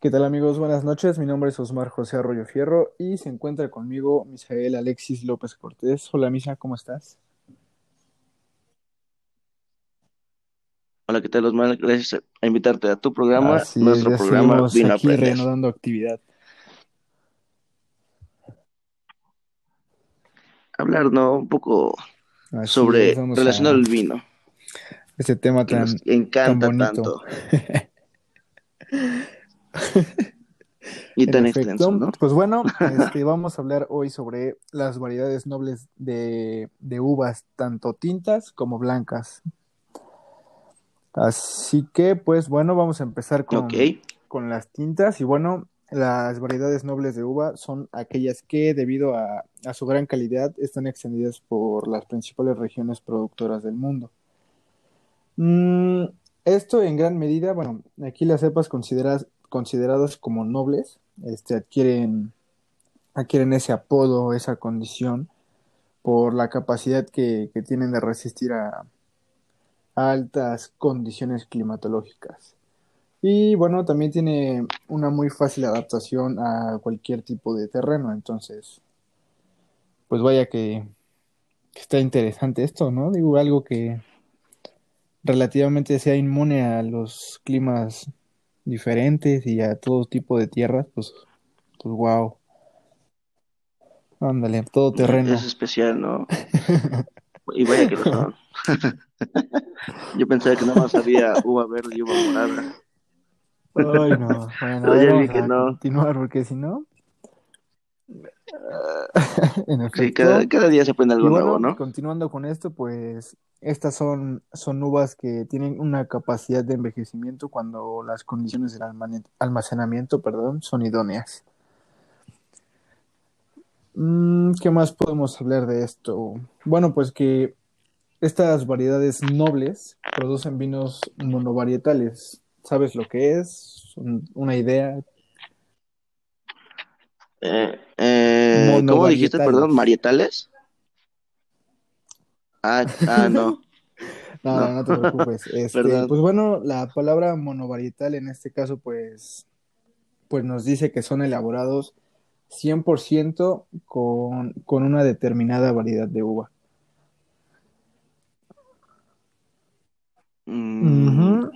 ¿Qué tal amigos? Buenas noches. Mi nombre es Osmar José Arroyo Fierro y se encuentra conmigo Misael Alexis López Cortés. Hola Misa, ¿cómo estás? Hola, ¿qué tal, Osmar? Gracias a invitarte a tu programa, Así nuestro programa Vino aquí reanudando actividad. Hablar, ¿no? Un poco Así sobre relacionado al vino, este tema que nos tan, tan encanta bonito. tanto y tan extenso, ¿no? pues bueno, este, vamos a hablar hoy sobre las variedades nobles de, de uvas, tanto tintas como blancas. Así que, pues bueno, vamos a empezar con, con las tintas. Y bueno, las variedades nobles de uva son aquellas que, debido a, a su gran calidad, están extendidas por las principales regiones productoras del mundo. Mm, esto en gran medida, bueno, aquí las cepas consideradas, consideradas como nobles, este, adquieren, adquieren ese apodo, esa condición, por la capacidad que, tienen de resistir a a altas condiciones climatológicas. Y bueno, también tiene una muy fácil adaptación a cualquier tipo de terreno, entonces, pues vaya que, que está interesante esto, ¿no? Digo, algo que relativamente sea inmune a los climas diferentes y a todo tipo de tierras, pues, pues wow, ándale, todo es terreno. especial, ¿no? Y vaya que lo son. Yo pensaba que nada más había uva verde y uva morada, Ay, no, bueno, pero ya vi que a no. continuar porque si no, en Sí, cada, cada día se aprende algo nuevo, ¿no? continuando con esto, pues estas son, son uvas que tienen una capacidad de envejecimiento cuando las condiciones del almacenamiento, perdón, son idóneas. Mm, ¿qué más podemos hablar de esto? Bueno, pues que estas variedades nobles producen vinos monovarietales. ¿Sabes lo que es? Un- Una idea. Eh, eh, ¿cómo dijiste, perdón? ¿Marietales? Ah, ah, no, No, no, no, te preocupes. Este, pues bueno, la palabra monovarietal en este caso, pues, pues nos dice que son elaborados 100% con, con una determinada variedad de uva. Mm, Ujú.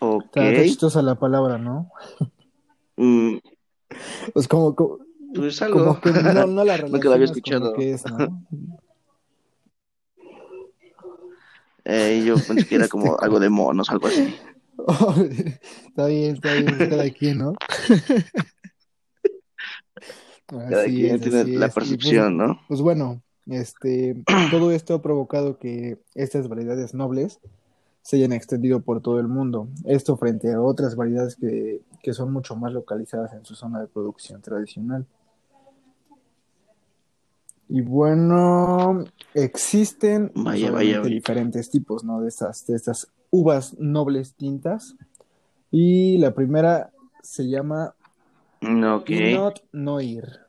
ok. Está, está chistosa la palabra, ¿no? Mm, Pues como, como, pues algo. como que no, no la había relacionas con lo escuchado. que es, ¿no? Eh, yo pensé que era Este, como algo de monos, algo así. oh, está bien, está bien, pues cada quien, ¿no? Cada Así quien es, tiene la es. Pues, percepción, ¿no? pues bueno, este, todo esto ha provocado que estas variedades nobles se hayan extendido por todo el mundo. Esto frente a otras variedades que, que son mucho más localizadas en su zona de producción tradicional. Y bueno, existen Vaya, vaya, obviamente vaya. diferentes tipos, ¿no? De estas, de estas uvas nobles tintas. Y la primera se llama Mm, Ok. Pinot Noir.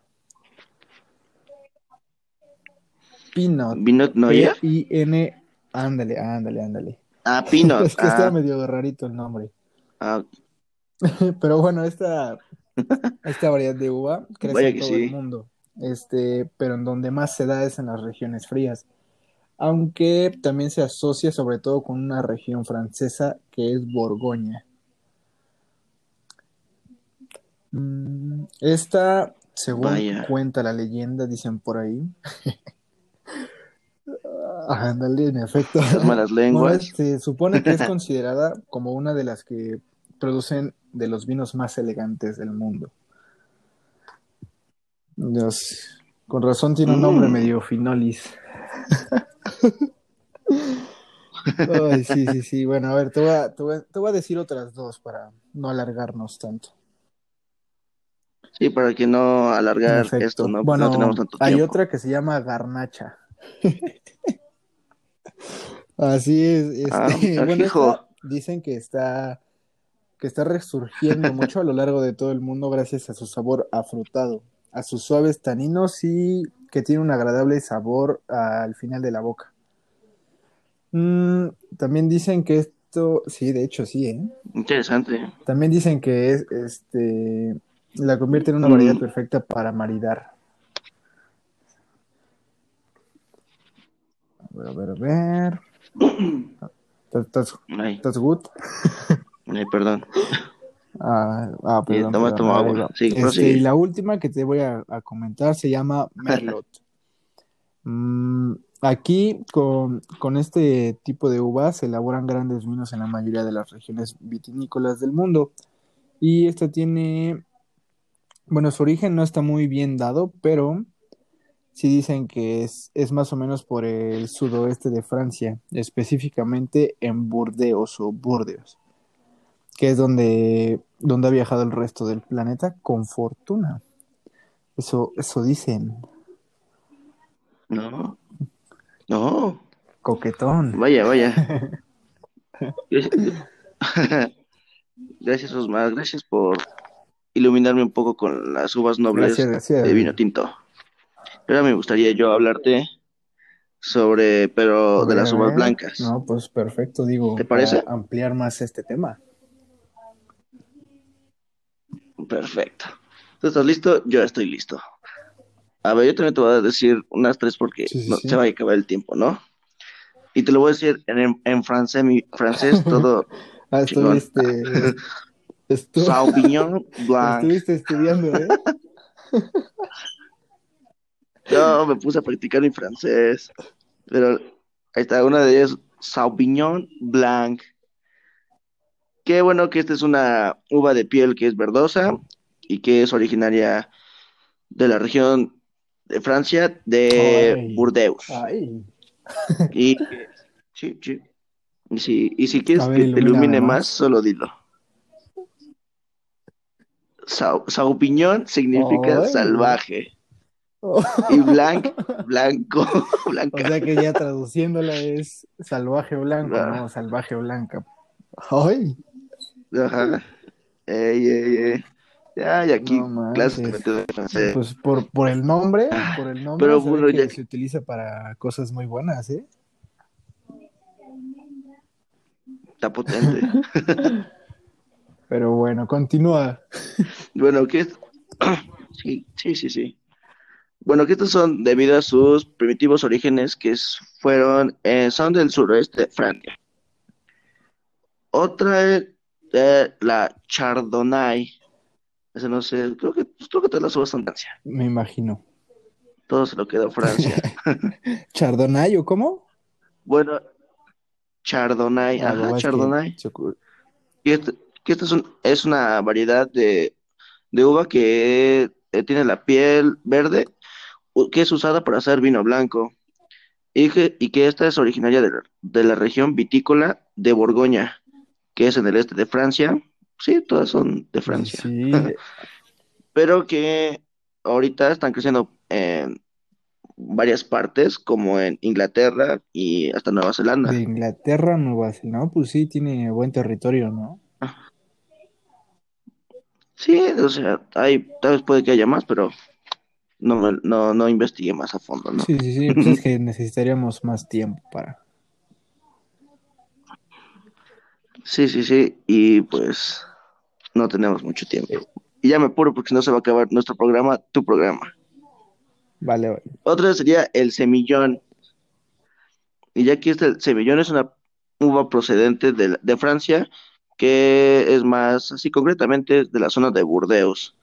Pinot. ¿Pinot Noir? P-I-N. Ándale, ándale, ándale. Ah, Pinot. Es que está Ah, medio rarito el nombre. ah, Pero bueno, esta, esta variedad de uva crece en todo el mundo. Este, pero en donde más se da es en las regiones frías. Aunque también se asocia sobre todo con una región francesa que es Borgoña. Mm, Esta, según Vaya. cuenta la leyenda, dicen por ahí. Ah, Ándale, en efecto. Las malas Bueno, lenguas. se supone que es considerada como una de las que producen de los vinos más elegantes del mundo. Dios, con razón tiene un nombre Mm, medio finolis. Ay, sí, sí, sí. Bueno, a ver, te voy a, te voy a- te voy a decir otras dos para no alargarnos tanto. Sí, para que no alargar esto. ¿no? Porque no tenemos Bueno, tanto hay tiempo. otra que se llama garnacha. Así es, Ah, este, bueno, esta dicen que está, que está resurgiendo mucho a lo largo de todo el mundo gracias a su sabor afrutado, a sus suaves taninos y que tiene un agradable sabor al final de la boca. Mm, también dicen que esto, sí, de hecho sí, ¿eh? Interesante. También dicen que es, este, la convierte en una variedad perfecta para maridar. A ver, a ver, a ver. ¿Estás, Ay, estás good? ay, perdón. Ah, ah, Sí, perdón, toma, perdón, toma ahí agua. va. Sí, Este, y la última que te voy a, a comentar se llama Merlot. Mm, aquí con, con este tipo de uvas se elaboran grandes vinos en la mayoría de las regiones vitinícolas del mundo. Y esta tiene, bueno, su origen no está muy bien dado, pero sí dicen que es, es más o menos por el sudoeste de Francia, específicamente en Burdeos o Burdeos, que es donde, donde ha viajado el resto del planeta con fortuna. Eso, eso dicen. No. No. Coquetón. Vaya, vaya. Gracias, Osmar. Gracias por iluminarme un poco con las uvas nobles Gracias, gracias. de vino tinto. Ahora me gustaría yo hablarte sobre, pero de las uvas ver. blancas. No, pues perfecto, digo, ¿Te parece? para ampliar más este tema. Perfecto. ¿Tú estás listo? Yo estoy listo. A ver, yo también te voy a decir unas tres porque Sí, sí, no, sí. se va a acabar el tiempo, ¿no? Y te lo voy a decir en, en francés, mi francés, todo Ah, estuviste, estu- Sauvignon Blanc. estuviste estudiando, ¿eh? No, me puse a practicar mi francés. Pero ahí está, una de ellas, Sauvignon Blanc. Qué bueno que esta es una uva de piel que es verdosa y que es originaria de la región de Francia, de Ay. Burdeos. Ay, Y sí, sí. Y si, y si quieres ver, que te ilumine más. más, solo dilo. Sau- Sauvignon significa Ay. salvaje Oh. y blanc, blanco, O blanca. sea que ya traduciéndola es salvaje blanco, Ah. no salvaje blanca. Ay, Ajá. Ey, ey, ey. Ya, y aquí No clases de francés. pues por, por el nombre, por el nombre, Pero bueno, ya- se utiliza para cosas muy buenas, ¿eh? Está potente. Pero bueno, continúa. Bueno, que sí, sí, sí, sí. Bueno, que estos son debido a sus primitivos orígenes que fueron, eh, son del suroeste de Francia. Otra eh, la Chardonnay. Ese no sé, creo que, pues, creo que todas las uvas son Francia. Me imagino. Todo se lo quedó Francia. ¿Chardonnay o cómo? Bueno, Chardonnay, Ah, ajá, que Chardonnay. se ocu- Y este, que esta es, un- es una variedad de, de uva que eh, tiene la piel verde, que es usada para hacer vino blanco, y que, y que esta es originaria de de la región vitícola de Borgoña, que es en el este de Francia. Sí, todas son de Francia, Sí, pero que ahorita están creciendo en varias partes, como en Inglaterra y hasta Nueva Zelanda. de Inglaterra Nueva Zelanda, pues sí, tiene buen territorio, ¿no? Sí, o sea, hay, tal vez puede que haya más, pero no, me- no, no investigué más a fondo, ¿no? Sí, sí, sí, pues es que necesitaríamos más tiempo para... Sí, sí, sí, y pues no tenemos mucho tiempo. Y ya me apuro porque si no se va a acabar nuestro programa, tu programa. Vale, vale. Otra sería el semillón. Y ya que este semillón es una uva procedente de, la- de Francia, que es más, así concretamente, de la zona de Burdeos.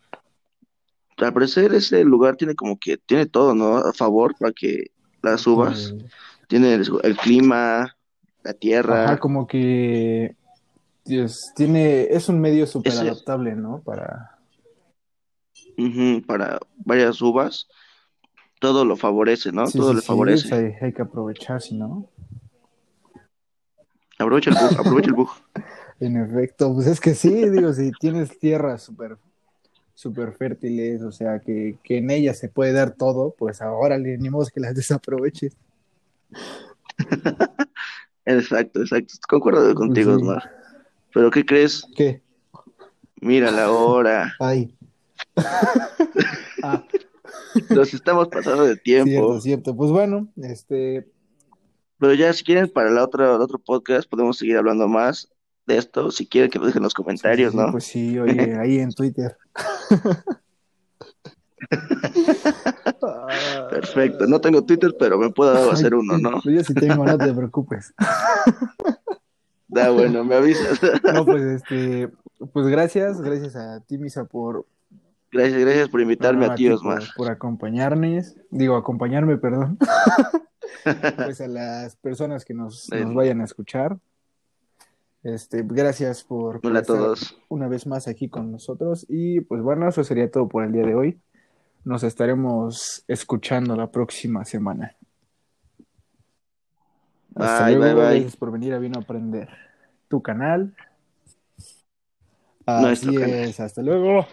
Al parecer ese lugar tiene como que, tiene todo, ¿no? A favor para que las uvas, Eh, tiene el, el clima, la tierra. Ajá, como que Dios, tiene, es un medio súper adaptable, ¿no? Para, Ujú, para varias uvas, todo lo favorece, ¿no? sí, todo sí, le favorece. pues hay, hay que aprovechar, si no. Aprovecha el bug, aprovecha el bug. En efecto, pues es que sí, digo, si tienes tierras súper súper fértiles, o sea, que, que en ellas se puede dar todo, pues ahora ni modo que las desaproveches. Exacto, exacto. Concuerdo contigo, Sí. Osmar. Pero ¿qué crees? ¿Qué? Mira la hora. Ay. ah, Nos estamos pasando de cierto, tiempo. cierto. Pues bueno, este, Pero ya si quieren para la otra, el otro podcast podemos seguir hablando más de esto, si quieren que lo dejen en los comentarios, Sí, sí, ¿no? Pues sí, oye, ahí en Twitter. Perfecto. No tengo Twitter, pero me puedo hacer uno, ¿no? Yo sí tengo, no te preocupes. Da bueno, me avisas. No, pues este, pues gracias, gracias a ti, Misa, por, Gracias, gracias por invitarme no, a ti, ti Osmar. por, por acompañarnos, digo, acompañarme, perdón. Pues a las personas que nos, nos vayan a escuchar. Este, gracias por, Hola a todos. una vez más aquí con nosotros. Y pues bueno, eso sería todo por el día de hoy. Nos estaremos escuchando la próxima semana. Hasta Bye, luego, bye, bye. gracias por venir a Vino a Aprender. Tu canal. Así Nuestro canal. es, hasta luego.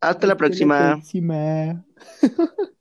Hasta la próxima. próxima.